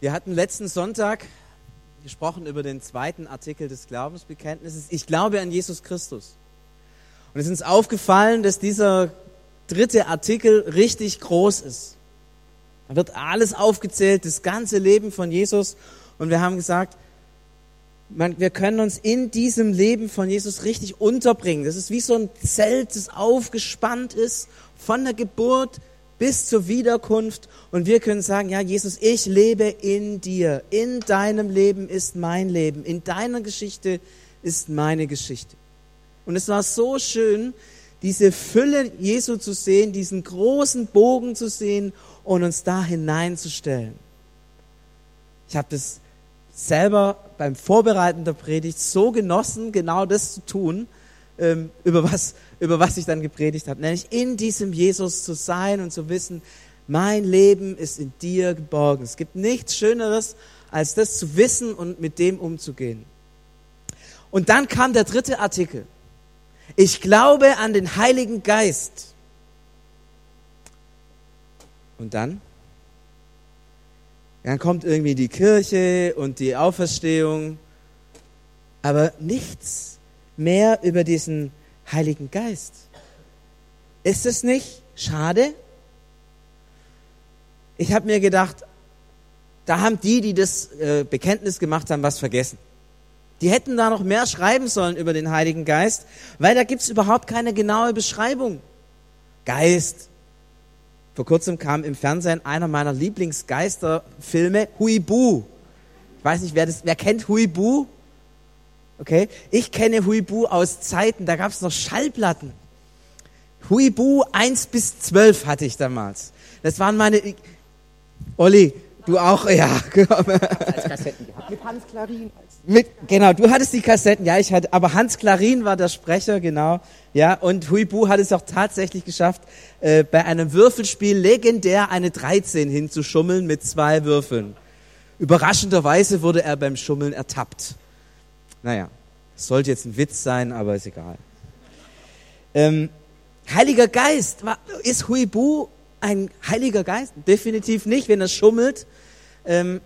Wir hatten letzten Sonntag gesprochen über den zweiten Artikel des Glaubensbekenntnisses. Ich glaube an Jesus Christus. Und es ist uns aufgefallen, dass dieser dritte Artikel richtig groß ist. Da wird alles aufgezählt, das ganze Leben von Jesus. Und wir haben gesagt, man, wir können uns in diesem Leben von Jesus richtig unterbringen. Das ist wie so ein Zelt, das aufgespannt ist, von der Geburt bis zur Wiederkunft. Und wir können sagen, ja, Jesus, ich lebe in dir. In deinem Leben ist mein Leben. In deiner Geschichte ist meine Geschichte. Und es war so schön, diese Fülle Jesu zu sehen, diesen großen Bogen zu sehen und uns da hineinzustellen. Ich habe das selber beim Vorbereiten der Predigt so genossen, genau das zu tun, ähm, über, was, über was ich dann gepredigt habe. Nämlich in diesem Jesus zu sein und zu wissen, mein Leben ist in dir geborgen. Es gibt nichts Schöneres, als das zu wissen und mit dem umzugehen. Und dann kam der dritte Artikel. Ich glaube an den Heiligen Geist. Und dann? Dann kommt irgendwie die Kirche und die Auferstehung, aber nichts mehr über diesen Heiligen Geist. Ist es nicht schade? Ich habe mir gedacht, da haben die, die das äh, Bekenntnis gemacht haben, was vergessen. Die hätten da noch mehr schreiben sollen über den Heiligen Geist, weil da gibt's überhaupt keine genaue Beschreibung. Geist, vor kurzem kam im Fernsehen einer meiner Lieblingsgeisterfilme, Huibu. Ich weiß nicht, wer, das, wer kennt Huibu? Okay, ich kenne Huibu aus Zeiten, da gab es noch Schallplatten. Huibu 1 bis 12 hatte ich damals. Das waren meine... Olli, du auch? Ja. Als Kassetten gehabt. Mit Hans Klarin. Mit, genau, du hattest die Kassetten, ja, ich hatte, aber Hans Klarin war der Sprecher, genau. Ja, und Huibu hat es auch tatsächlich geschafft, äh, bei einem Würfelspiel legendär eine 13 hinzuschummeln mit zwei Würfeln. Überraschenderweise wurde er beim Schummeln ertappt. Naja, sollte jetzt ein Witz sein, aber ist egal. Ähm, Heiliger Geist, ist Huibu ein Heiliger Geist? Definitiv nicht, wenn er schummelt. Ähm,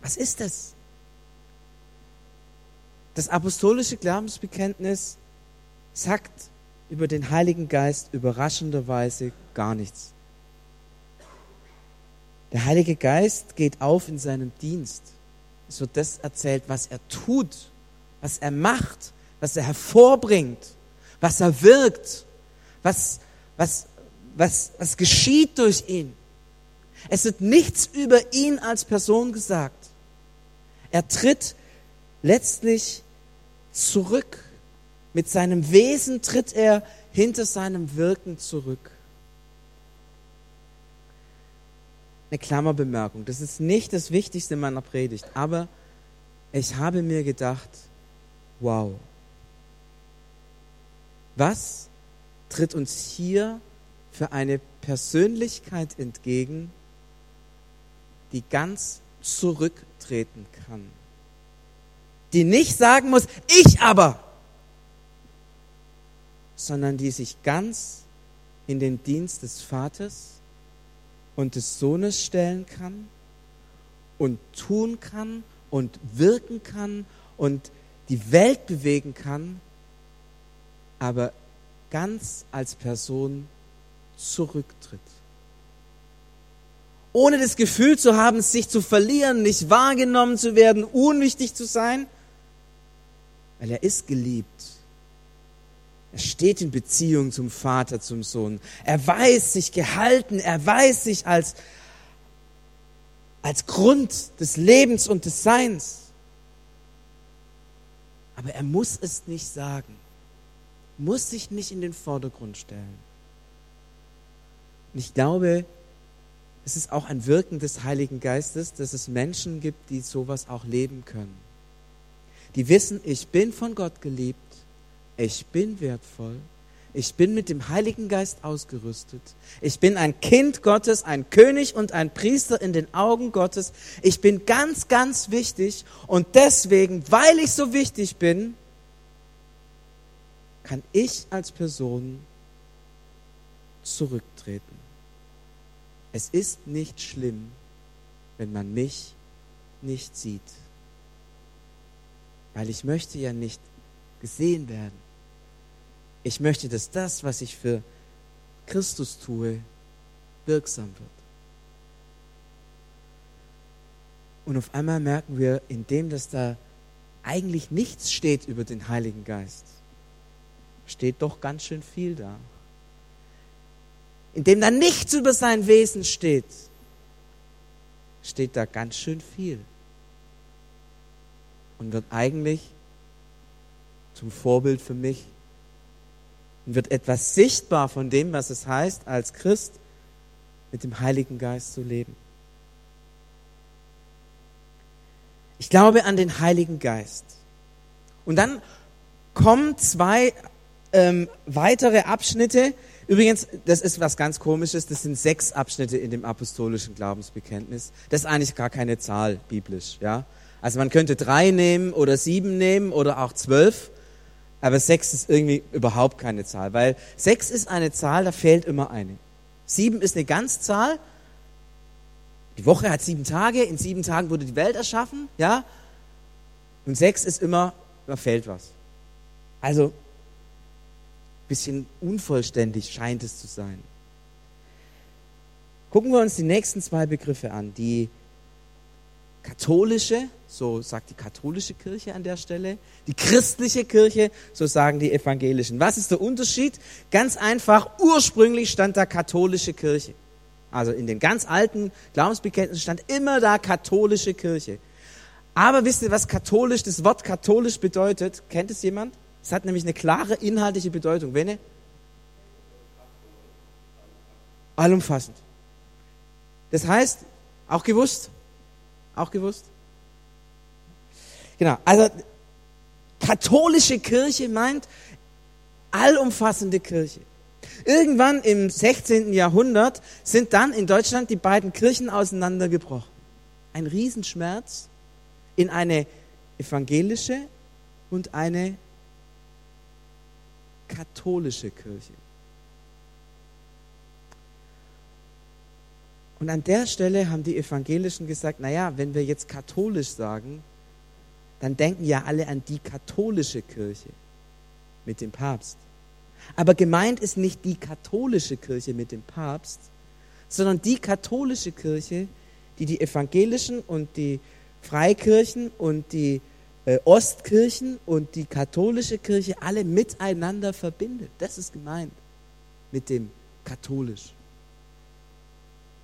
was ist das? Das apostolische Glaubensbekenntnis sagt über den Heiligen Geist überraschenderweise gar nichts. Der Heilige Geist geht auf in seinem Dienst. Es wird das erzählt, was er tut, was er macht, was er hervorbringt, was er wirkt, was, was, was, was geschieht durch ihn. Es wird nichts über ihn als Person gesagt. Er tritt letztlich zurück mit seinem Wesen tritt er hinter seinem Wirken zurück. Eine Klammerbemerkung. Das ist nicht das Wichtigste meiner Predigt, aber ich habe mir gedacht, wow, was tritt uns hier für eine Persönlichkeit entgegen, die ganz zurücktreten kann? Die nicht sagen muss, ich aber sondern die sich ganz in den Dienst des Vaters und des Sohnes stellen kann und tun kann und wirken kann und die Welt bewegen kann, aber ganz als Person zurücktritt. Ohne das Gefühl zu haben, sich zu verlieren, nicht wahrgenommen zu werden, unwichtig zu sein, weil er ist geliebt er steht in Beziehung zum Vater, zum Sohn. Er weiß sich gehalten, er weiß sich als, als Grund des Lebens und des Seins. Aber er muss es nicht sagen, muss sich nicht in den Vordergrund stellen. Und ich glaube, es ist auch ein Wirken des Heiligen Geistes, dass es Menschen gibt, die sowas auch leben können. Die wissen, ich bin von Gott geliebt ich bin wertvoll. Ich bin mit dem Heiligen Geist ausgerüstet. Ich bin ein Kind Gottes, ein König und ein Priester in den Augen Gottes. Ich bin ganz, ganz wichtig und deswegen, weil ich so wichtig bin, kann ich als Person zurücktreten. Es ist nicht schlimm, wenn man mich nicht sieht. Weil ich möchte ja nicht gesehen werden. Ich möchte, dass das, was ich für Christus tue, wirksam wird. Und auf einmal merken wir, indem das da eigentlich nichts steht über den Heiligen Geist, steht doch ganz schön viel da. Indem da nichts über sein Wesen steht, steht da ganz schön viel. Und wird eigentlich zum Vorbild für mich und wird etwas sichtbar von dem, was es heißt, als Christ mit dem Heiligen Geist zu leben. Ich glaube an den Heiligen Geist. Und dann kommen zwei ähm, weitere Abschnitte. Übrigens, das ist was ganz Komisches. Das sind sechs Abschnitte in dem apostolischen Glaubensbekenntnis. Das ist eigentlich gar keine Zahl biblisch. Ja, also man könnte drei nehmen oder sieben nehmen oder auch zwölf. Aber sechs ist irgendwie überhaupt keine Zahl, weil sechs ist eine Zahl, da fehlt immer eine. Sieben ist eine Ganzzahl die Woche hat sieben Tage, in sieben Tagen wurde die Welt erschaffen, ja? Und sechs ist immer, da fällt was. Also, bisschen unvollständig scheint es zu sein. Gucken wir uns die nächsten zwei Begriffe an. Die katholische, so sagt die katholische Kirche an der Stelle, die christliche Kirche, so sagen die evangelischen. Was ist der Unterschied? Ganz einfach, ursprünglich stand da katholische Kirche. Also in den ganz alten Glaubensbekenntnissen stand immer da katholische Kirche. Aber wisst ihr, was katholisch, das Wort katholisch bedeutet? Kennt es jemand? Es hat nämlich eine klare inhaltliche Bedeutung. Wenne? Allumfassend. Das heißt, auch gewusst? Auch gewusst? Genau. Also, katholische Kirche meint allumfassende Kirche. Irgendwann im 16. Jahrhundert sind dann in Deutschland die beiden Kirchen auseinandergebrochen. Ein Riesenschmerz in eine evangelische und eine katholische Kirche. Und an der Stelle haben die Evangelischen gesagt, naja, wenn wir jetzt katholisch sagen, dann denken ja alle an die katholische Kirche mit dem Papst. Aber gemeint ist nicht die katholische Kirche mit dem Papst, sondern die katholische Kirche, die die evangelischen und die Freikirchen und die äh, Ostkirchen und die katholische Kirche alle miteinander verbindet. Das ist gemeint mit dem katholisch.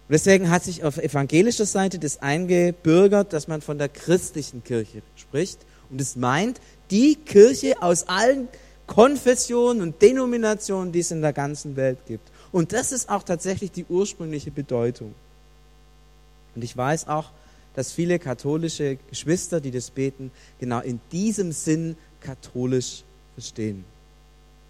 Und deswegen hat sich auf evangelischer Seite das eingebürgert, dass man von der christlichen Kirche spricht. Und es meint die Kirche aus allen Konfessionen und Denominationen, die es in der ganzen Welt gibt. Und das ist auch tatsächlich die ursprüngliche Bedeutung. Und ich weiß auch, dass viele katholische Geschwister, die das beten, genau in diesem Sinn katholisch verstehen.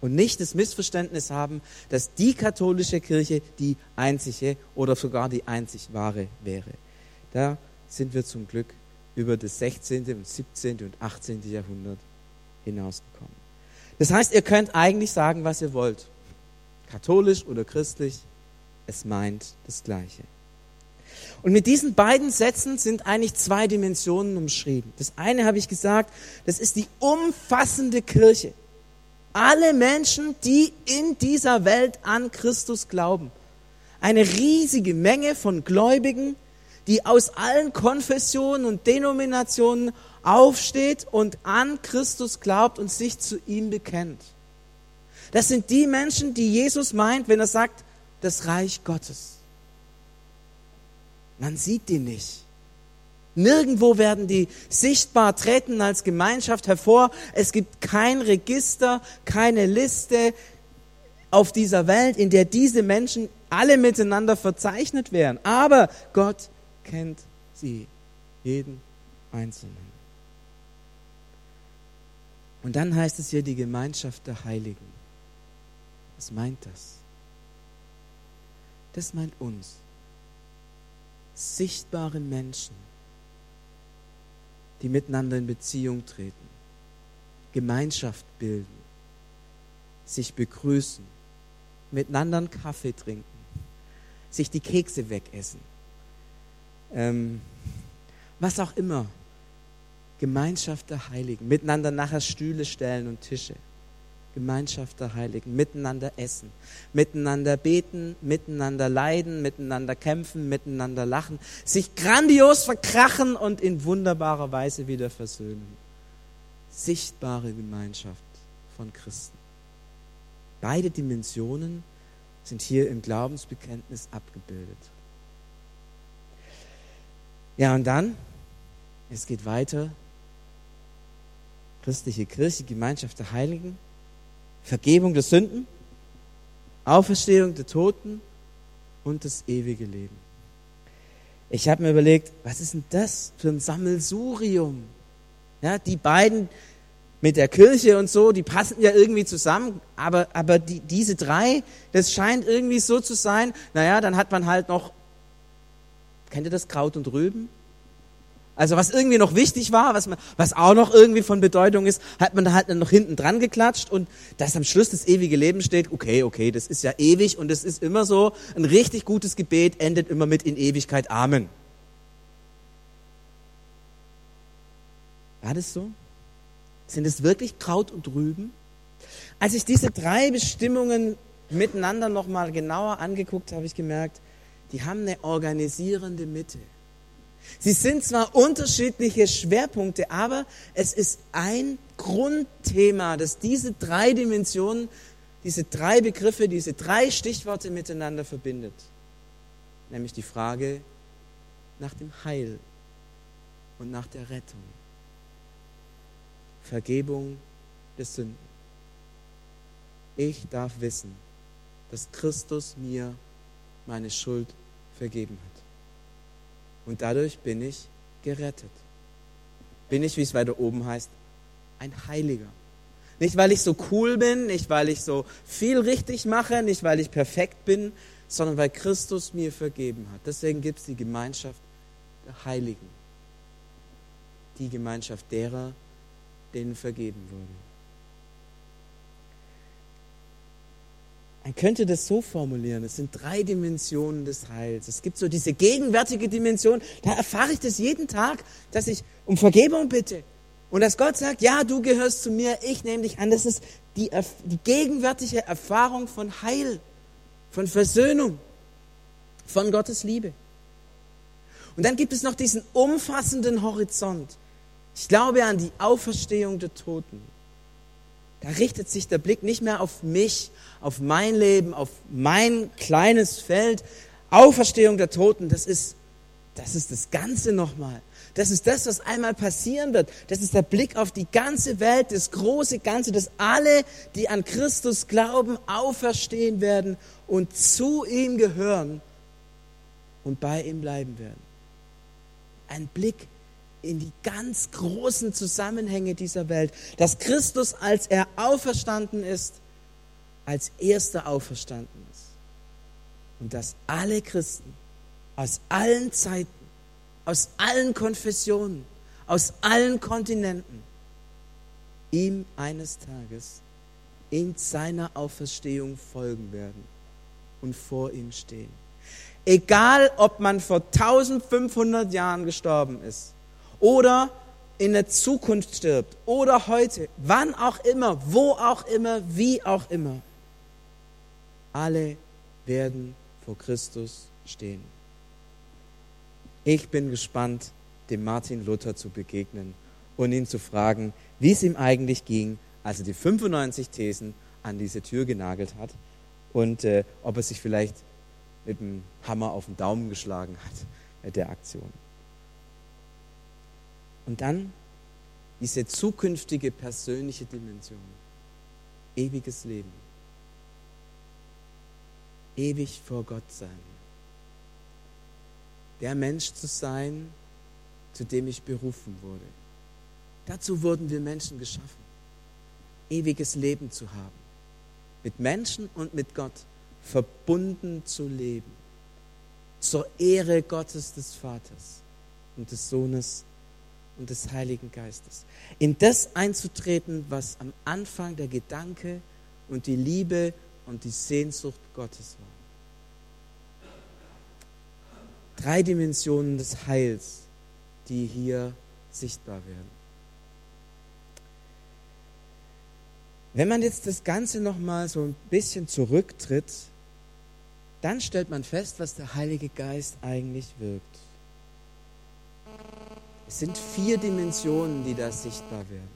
Und nicht das Missverständnis haben, dass die katholische Kirche die einzige oder sogar die einzig wahre wäre. Da sind wir zum Glück über das 16. und 17. und 18. Jahrhundert hinausgekommen. Das heißt, ihr könnt eigentlich sagen, was ihr wollt. Katholisch oder christlich, es meint das Gleiche. Und mit diesen beiden Sätzen sind eigentlich zwei Dimensionen umschrieben. Das eine habe ich gesagt, das ist die umfassende Kirche. Alle Menschen, die in dieser Welt an Christus glauben. Eine riesige Menge von Gläubigen, die aus allen Konfessionen und Denominationen aufsteht und an Christus glaubt und sich zu ihm bekennt. Das sind die Menschen, die Jesus meint, wenn er sagt, das Reich Gottes. Man sieht die nicht. Nirgendwo werden die sichtbar treten als Gemeinschaft hervor. Es gibt kein Register, keine Liste auf dieser Welt, in der diese Menschen alle miteinander verzeichnet werden. Aber Gott kennt sie, jeden Einzelnen. Und dann heißt es hier die Gemeinschaft der Heiligen. Was meint das? Das meint uns. Sichtbare Menschen, die miteinander in Beziehung treten, Gemeinschaft bilden, sich begrüßen, miteinander einen Kaffee trinken, sich die Kekse wegessen, ähm, was auch immer. Gemeinschaft der Heiligen, miteinander nachher Stühle stellen und Tische. Gemeinschaft der Heiligen, miteinander essen, miteinander beten, miteinander leiden, miteinander kämpfen, miteinander lachen, sich grandios verkrachen und in wunderbarer Weise wieder versöhnen. Sichtbare Gemeinschaft von Christen. Beide Dimensionen sind hier im Glaubensbekenntnis abgebildet. Ja, und dann, es geht weiter, christliche Kirche, Gemeinschaft der Heiligen, Vergebung der Sünden, Auferstehung der Toten und das ewige Leben. Ich habe mir überlegt, was ist denn das für ein Sammelsurium? Ja, die beiden mit der Kirche und so, die passen ja irgendwie zusammen, aber, aber die, diese drei, das scheint irgendwie so zu sein, naja, dann hat man halt noch, kennt ihr das, Kraut und Rüben? Also was irgendwie noch wichtig war, was, man, was auch noch irgendwie von Bedeutung ist, hat man da halt noch hinten dran geklatscht und dass am Schluss das ewige Leben steht, okay, okay, das ist ja ewig und es ist immer so, ein richtig gutes Gebet endet immer mit in Ewigkeit Amen. War das so? Sind es wirklich Kraut und Rüben? Als ich diese drei Bestimmungen miteinander nochmal genauer angeguckt habe ich gemerkt, die haben eine organisierende Mitte. Sie sind zwar unterschiedliche Schwerpunkte, aber es ist ein Grundthema, das diese drei Dimensionen, diese drei Begriffe, diese drei Stichworte miteinander verbindet. Nämlich die Frage nach dem Heil und nach der Rettung. Vergebung der Sünden. Ich darf wissen, dass Christus mir meine Schuld vergeben hat. Und dadurch bin ich gerettet. Bin ich, wie es weiter oben heißt, ein Heiliger. Nicht, weil ich so cool bin, nicht, weil ich so viel richtig mache, nicht, weil ich perfekt bin, sondern weil Christus mir vergeben hat. Deswegen gibt es die Gemeinschaft der Heiligen. Die Gemeinschaft derer, denen vergeben wurde. Man könnte das so formulieren, es sind drei Dimensionen des Heils. Es gibt so diese gegenwärtige Dimension, da erfahre ich das jeden Tag, dass ich um Vergebung bitte. Und dass Gott sagt, ja, du gehörst zu mir, ich nehme dich an. Das ist die, die gegenwärtige Erfahrung von Heil, von Versöhnung, von Gottes Liebe. Und dann gibt es noch diesen umfassenden Horizont. Ich glaube an die Auferstehung der Toten. Da richtet sich der Blick nicht mehr auf mich, auf mein Leben, auf mein kleines Feld. Auferstehung der Toten, das ist, das ist das Ganze nochmal. Das ist das, was einmal passieren wird. Das ist der Blick auf die ganze Welt, das große Ganze, dass alle, die an Christus glauben, auferstehen werden und zu ihm gehören und bei ihm bleiben werden. Ein Blick in die ganz großen Zusammenhänge dieser Welt, dass Christus, als er auferstanden ist, als erster auferstanden ist. Und dass alle Christen aus allen Zeiten, aus allen Konfessionen, aus allen Kontinenten ihm eines Tages in seiner Auferstehung folgen werden und vor ihm stehen. Egal, ob man vor 1500 Jahren gestorben ist oder in der Zukunft stirbt oder heute, wann auch immer, wo auch immer, wie auch immer. Alle werden vor Christus stehen. Ich bin gespannt, dem Martin Luther zu begegnen und ihn zu fragen, wie es ihm eigentlich ging, als er die 95 Thesen an diese Tür genagelt hat und äh, ob er sich vielleicht mit dem Hammer auf den Daumen geschlagen hat mit der Aktion. Und dann diese zukünftige persönliche Dimension. Ewiges Leben. Ewig vor Gott sein. Der Mensch zu sein, zu dem ich berufen wurde. Dazu wurden wir Menschen geschaffen. Ewiges Leben zu haben. Mit Menschen und mit Gott verbunden zu leben. Zur Ehre Gottes des Vaters und des Sohnes und des Heiligen Geistes. In das einzutreten, was am Anfang der Gedanke und die Liebe und die Sehnsucht Gottes war. Drei Dimensionen des Heils, die hier sichtbar werden. Wenn man jetzt das Ganze nochmal so ein bisschen zurücktritt, dann stellt man fest, was der Heilige Geist eigentlich wirkt. Es sind vier Dimensionen, die da sichtbar werden.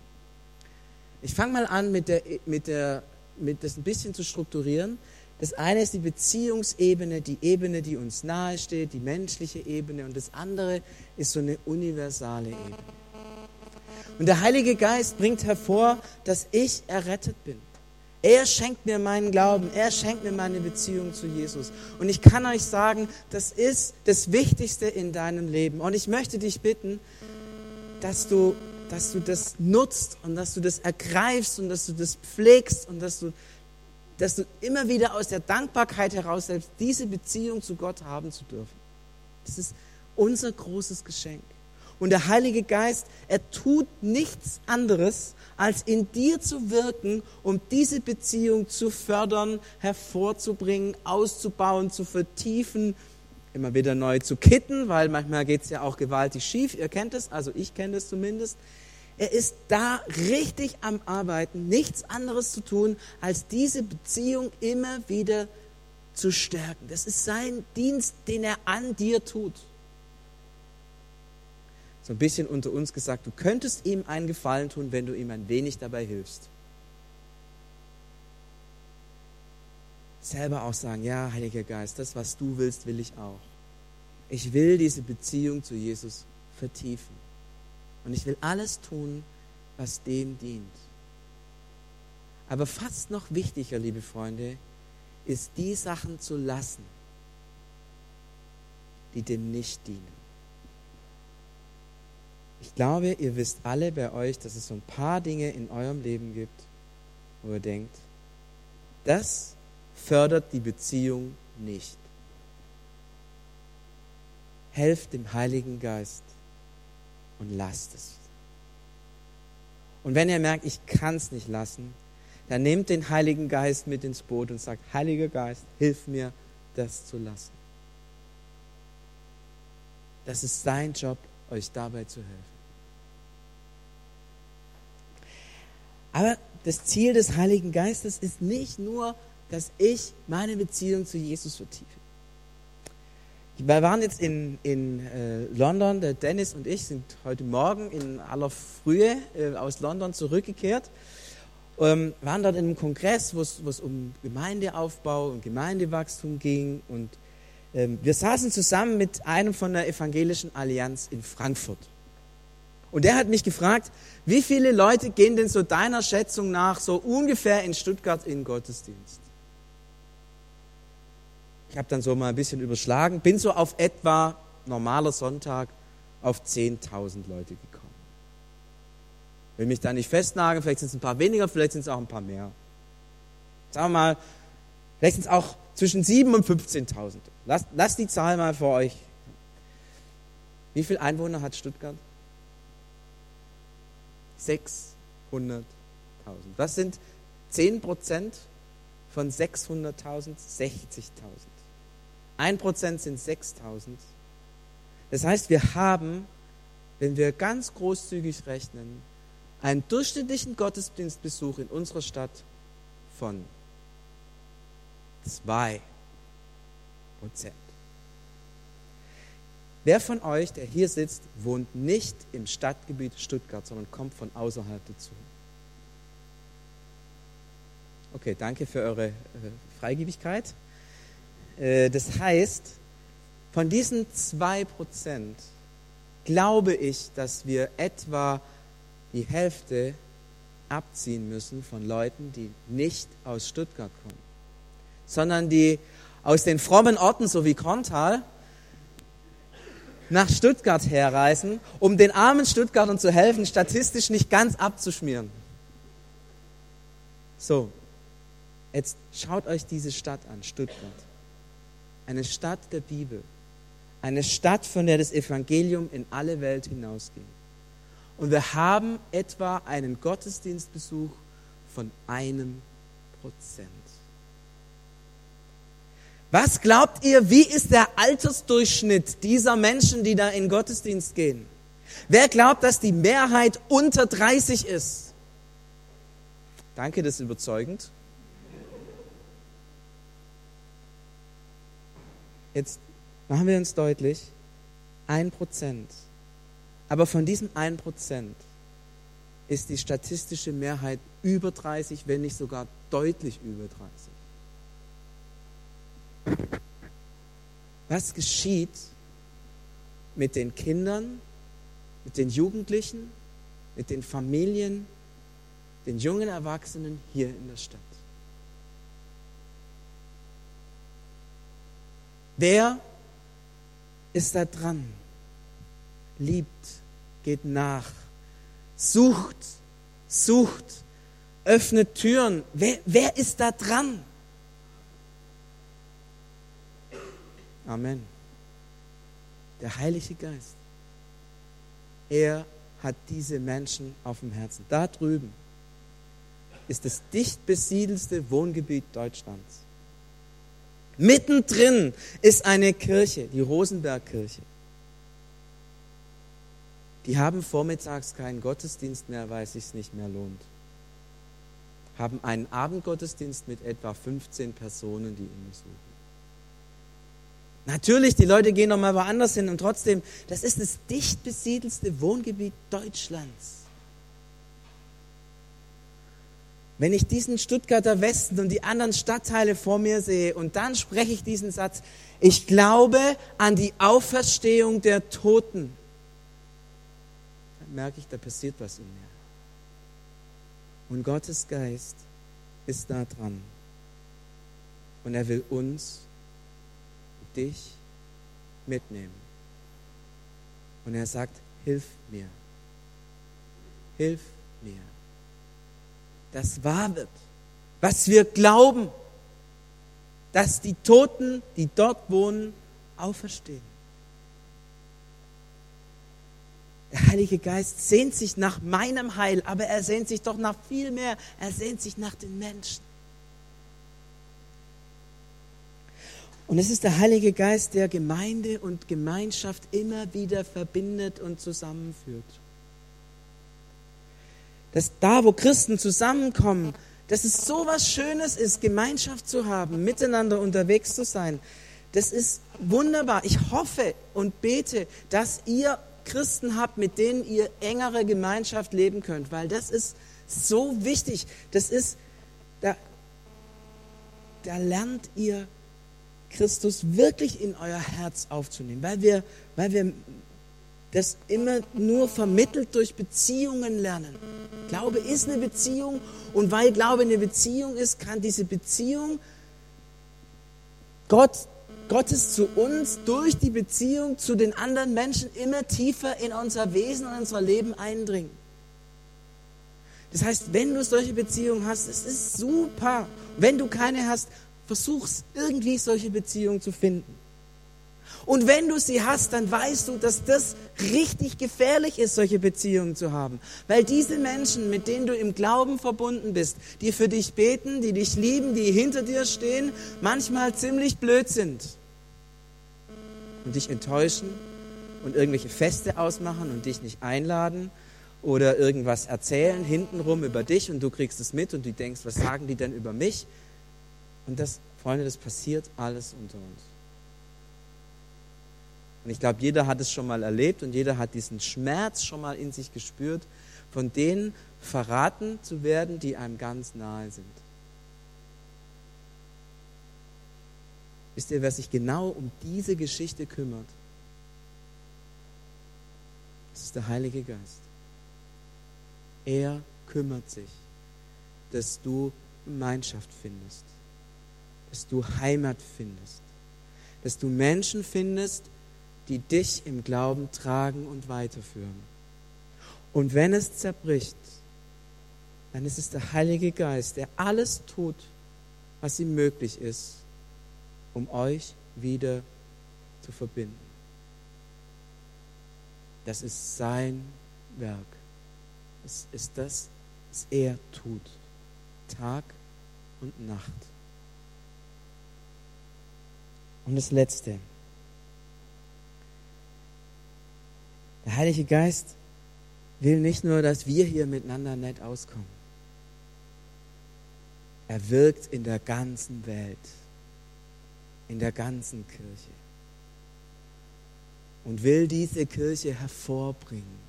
Ich fange mal an, mit, der, mit, der, mit das ein bisschen zu strukturieren. Das eine ist die Beziehungsebene, die Ebene, die uns nahesteht, die menschliche Ebene. Und das andere ist so eine universale Ebene. Und der Heilige Geist bringt hervor, dass ich errettet bin. Er schenkt mir meinen Glauben, er schenkt mir meine Beziehung zu Jesus. Und ich kann euch sagen, das ist das Wichtigste in deinem Leben. Und ich möchte dich bitten, dass du, dass du das nutzt und dass du das ergreifst und dass du das pflegst und dass du, dass du immer wieder aus der Dankbarkeit heraus selbst diese Beziehung zu Gott haben zu dürfen. Das ist unser großes Geschenk. Und der Heilige Geist, er tut nichts anderes, als in dir zu wirken, um diese Beziehung zu fördern, hervorzubringen, auszubauen, zu vertiefen, immer wieder neu zu kitten, weil manchmal geht es ja auch gewaltig schief. Ihr kennt es, also ich kenne es zumindest. Er ist da richtig am Arbeiten, nichts anderes zu tun, als diese Beziehung immer wieder zu stärken. Das ist sein Dienst, den er an dir tut so ein bisschen unter uns gesagt, du könntest ihm einen Gefallen tun, wenn du ihm ein wenig dabei hilfst. Selber auch sagen, ja, Heiliger Geist, das, was du willst, will ich auch. Ich will diese Beziehung zu Jesus vertiefen. Und ich will alles tun, was dem dient. Aber fast noch wichtiger, liebe Freunde, ist die Sachen zu lassen, die dem nicht dienen. Ich glaube, ihr wisst alle bei euch, dass es so ein paar Dinge in eurem Leben gibt, wo ihr denkt, das fördert die Beziehung nicht. Helft dem Heiligen Geist und lasst es. Und wenn ihr merkt, ich kann es nicht lassen, dann nehmt den Heiligen Geist mit ins Boot und sagt, Heiliger Geist, hilf mir, das zu lassen. Das ist sein Job, euch dabei zu helfen. Aber das Ziel des Heiligen Geistes ist nicht nur, dass ich meine Beziehung zu Jesus vertiefe. Wir waren jetzt in, in äh, London, der Dennis und ich sind heute Morgen in aller Frühe äh, aus London zurückgekehrt. Ähm, waren dort in einem Kongress, wo es um Gemeindeaufbau und Gemeindewachstum ging. Und ähm, wir saßen zusammen mit einem von der Evangelischen Allianz in Frankfurt. Und der hat mich gefragt, wie viele Leute gehen denn so deiner Schätzung nach so ungefähr in Stuttgart in Gottesdienst? Ich habe dann so mal ein bisschen überschlagen, bin so auf etwa normaler Sonntag auf 10.000 Leute gekommen. Will mich da nicht festnageln, vielleicht sind es ein paar weniger, vielleicht sind es auch ein paar mehr. Sagen wir mal, vielleicht sind es auch zwischen 7.000 und 15.000. Lasst, lasst die Zahl mal vor euch. Wie viele Einwohner hat Stuttgart? 600.000. Was sind 10 Prozent von 600.000? 60.000. 1 Prozent sind 6.000. Das heißt, wir haben, wenn wir ganz großzügig rechnen, einen durchschnittlichen Gottesdienstbesuch in unserer Stadt von 2 Prozent. Wer von euch, der hier sitzt, wohnt nicht im Stadtgebiet Stuttgart, sondern kommt von außerhalb dazu? Okay, danke für eure äh, Freigebigkeit. Äh, das heißt, von diesen zwei Prozent glaube ich, dass wir etwa die Hälfte abziehen müssen von Leuten, die nicht aus Stuttgart kommen, sondern die aus den frommen Orten, so wie Korntal, nach Stuttgart herreisen, um den armen Stuttgartern zu helfen, statistisch nicht ganz abzuschmieren. So, jetzt schaut euch diese Stadt an, Stuttgart. Eine Stadt der Bibel. Eine Stadt, von der das Evangelium in alle Welt hinausging. Und wir haben etwa einen Gottesdienstbesuch von einem Prozent. Was glaubt ihr, wie ist der Altersdurchschnitt dieser Menschen, die da in Gottesdienst gehen? Wer glaubt, dass die Mehrheit unter 30 ist? Danke, das ist überzeugend. Jetzt machen wir uns deutlich, ein Prozent. Aber von diesem ein Prozent ist die statistische Mehrheit über 30, wenn nicht sogar deutlich über 30. Was geschieht mit den Kindern, mit den Jugendlichen, mit den Familien, den jungen Erwachsenen hier in der Stadt? Wer ist da dran? Liebt, geht nach, sucht, sucht, öffnet Türen. Wer, wer ist da dran? Amen. Der Heilige Geist. Er hat diese Menschen auf dem Herzen. Da drüben ist das dicht besiedelste Wohngebiet Deutschlands. Mittendrin ist eine Kirche, die Rosenbergkirche. Die haben vormittags keinen Gottesdienst mehr, weil es sich nicht mehr lohnt. Haben einen Abendgottesdienst mit etwa 15 Personen, die ihn besuchen. Natürlich, die Leute gehen noch mal woanders hin und trotzdem, das ist das dicht besiedelste Wohngebiet Deutschlands. Wenn ich diesen Stuttgarter Westen und die anderen Stadtteile vor mir sehe und dann spreche ich diesen Satz, ich glaube an die Auferstehung der Toten, dann merke ich, da passiert was in mir. Und Gottes Geist ist da dran. Und er will uns, dich mitnehmen. Und er sagt, hilf mir. Hilf mir das wahr wird. Was wir glauben, dass die Toten, die dort wohnen, auferstehen. Der Heilige Geist sehnt sich nach meinem Heil, aber er sehnt sich doch nach viel mehr. Er sehnt sich nach den Menschen. Und es ist der Heilige Geist, der Gemeinde und Gemeinschaft immer wieder verbindet und zusammenführt dass da, wo Christen zusammenkommen, dass es so was Schönes ist, Gemeinschaft zu haben, miteinander unterwegs zu sein. Das ist wunderbar. Ich hoffe und bete, dass ihr Christen habt, mit denen ihr engere Gemeinschaft leben könnt, weil das ist so wichtig. Das ist, da, da lernt ihr Christus wirklich in euer Herz aufzunehmen, weil wir, weil wir das immer nur vermittelt durch Beziehungen lernen. Glaube ist eine Beziehung und weil Glaube eine Beziehung ist, kann diese Beziehung Gott, Gottes zu uns durch die Beziehung zu den anderen Menschen immer tiefer in unser Wesen und unser Leben eindringen. Das heißt, wenn du solche Beziehungen hast, es ist super. Wenn du keine hast, versuch's irgendwie solche Beziehungen zu finden. Und wenn du sie hast, dann weißt du, dass das richtig gefährlich ist, solche Beziehungen zu haben. Weil diese Menschen, mit denen du im Glauben verbunden bist, die für dich beten, die dich lieben, die hinter dir stehen, manchmal ziemlich blöd sind und dich enttäuschen und irgendwelche Feste ausmachen und dich nicht einladen oder irgendwas erzählen hintenrum über dich und du kriegst es mit und du denkst, was sagen die denn über mich? Und das, Freunde, das passiert alles unter uns. Und ich glaube, jeder hat es schon mal erlebt und jeder hat diesen Schmerz schon mal in sich gespürt, von denen verraten zu werden, die einem ganz nahe sind. Wisst ihr, wer sich genau um diese Geschichte kümmert? Das ist der Heilige Geist. Er kümmert sich, dass du Gemeinschaft findest, dass du Heimat findest, dass du Menschen findest, die dich im Glauben tragen und weiterführen. Und wenn es zerbricht, dann ist es der Heilige Geist, der alles tut, was ihm möglich ist, um euch wieder zu verbinden. Das ist sein Werk. Es ist das, was er tut, Tag und Nacht. Und das Letzte. Der Heilige Geist will nicht nur, dass wir hier miteinander nett auskommen. Er wirkt in der ganzen Welt, in der ganzen Kirche und will diese Kirche hervorbringen.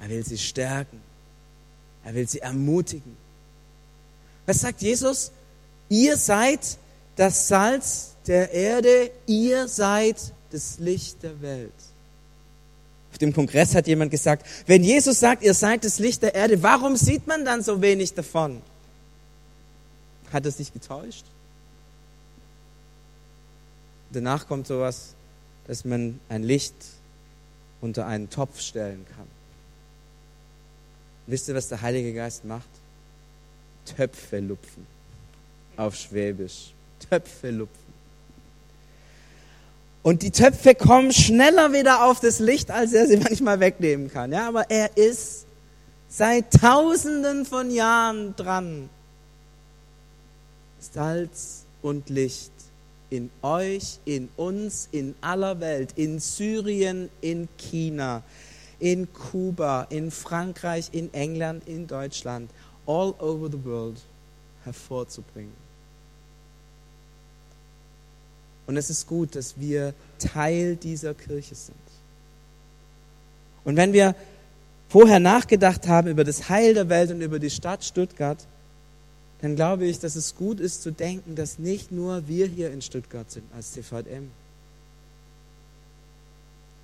Er will sie stärken. Er will sie ermutigen. Was sagt Jesus? Ihr seid das Salz der Erde, ihr seid das Licht der Welt. Auf dem Kongress hat jemand gesagt, wenn Jesus sagt, ihr seid das Licht der Erde, warum sieht man dann so wenig davon? Hat er sich getäuscht? Danach kommt sowas, dass man ein Licht unter einen Topf stellen kann. Wisst ihr, was der Heilige Geist macht? Töpfe lupfen. Auf Schwäbisch. Töpfe lupfen. Und die Töpfe kommen schneller wieder auf das Licht, als er sie manchmal wegnehmen kann. Ja, aber er ist seit Tausenden von Jahren dran. Salz und Licht in euch, in uns, in aller Welt, in Syrien, in China, in Kuba, in Frankreich, in England, in Deutschland, all over the world hervorzubringen. Und es ist gut, dass wir Teil dieser Kirche sind. Und wenn wir vorher nachgedacht haben über das Heil der Welt und über die Stadt Stuttgart, dann glaube ich, dass es gut ist zu denken, dass nicht nur wir hier in Stuttgart sind als CVM,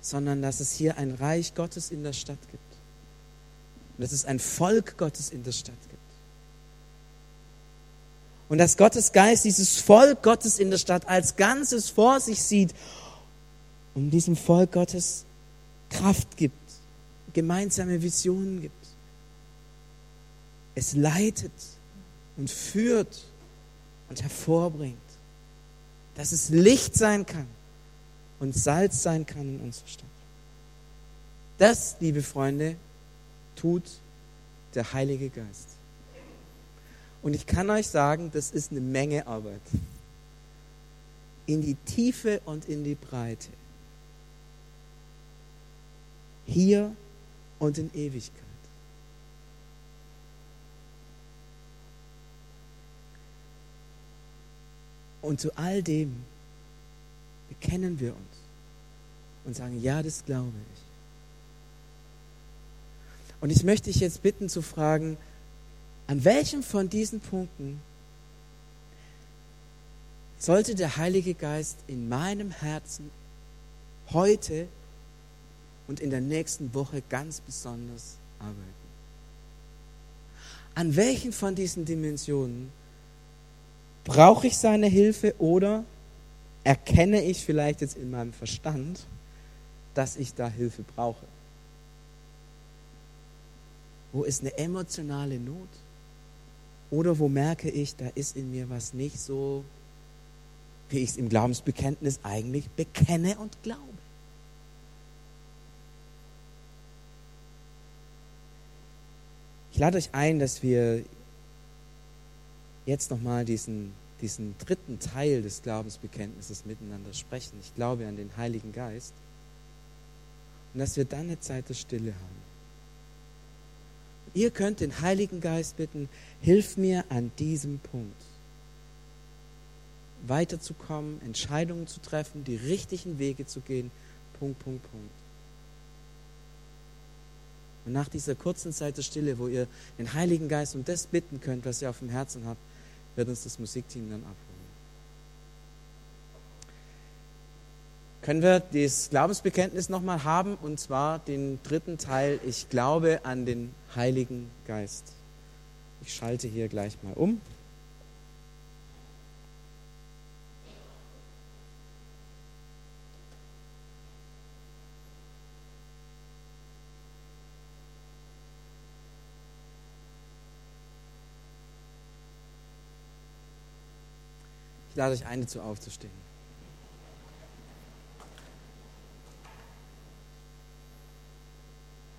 sondern dass es hier ein Reich Gottes in der Stadt gibt. Und dass es ein Volk Gottes in der Stadt gibt. Und dass Gottes Geist dieses Volk Gottes in der Stadt als Ganzes vor sich sieht und diesem Volk Gottes Kraft gibt, gemeinsame Visionen gibt. Es leitet und führt und hervorbringt. Dass es Licht sein kann und Salz sein kann in unserer Stadt. Das, liebe Freunde, tut der Heilige Geist. Und ich kann euch sagen, das ist eine Menge Arbeit. In die Tiefe und in die Breite. Hier und in Ewigkeit. Und zu all dem bekennen wir uns und sagen, ja, das glaube ich. Und ich möchte dich jetzt bitten zu fragen, an welchem von diesen Punkten sollte der Heilige Geist in meinem Herzen heute und in der nächsten Woche ganz besonders arbeiten? An welchen von diesen Dimensionen Brauche ich seine Hilfe oder erkenne ich vielleicht jetzt in meinem Verstand, dass ich da Hilfe brauche? Wo ist eine emotionale Not? Oder wo merke ich, da ist in mir was nicht so, wie ich es im Glaubensbekenntnis eigentlich bekenne und glaube? Ich lade euch ein, dass wir jetzt nochmal diesen, diesen dritten Teil des Glaubensbekenntnisses miteinander sprechen. Ich glaube an den Heiligen Geist. Und dass wir dann eine Zeit der Stille haben. Ihr könnt den Heiligen Geist bitten, hilf mir an diesem Punkt weiterzukommen, Entscheidungen zu treffen, die richtigen Wege zu gehen. Punkt, Punkt, Punkt. Und nach dieser kurzen Zeit der Stille, wo ihr den Heiligen Geist um das bitten könnt, was ihr auf dem Herzen habt, wird uns das Musikteam dann abholen. Können wir das Glaubensbekenntnis nochmal haben, und zwar den dritten Teil, ich glaube an den Heiligen Geist. Ich schalte hier gleich mal um. Ich lade euch ein, dazu aufzustehen.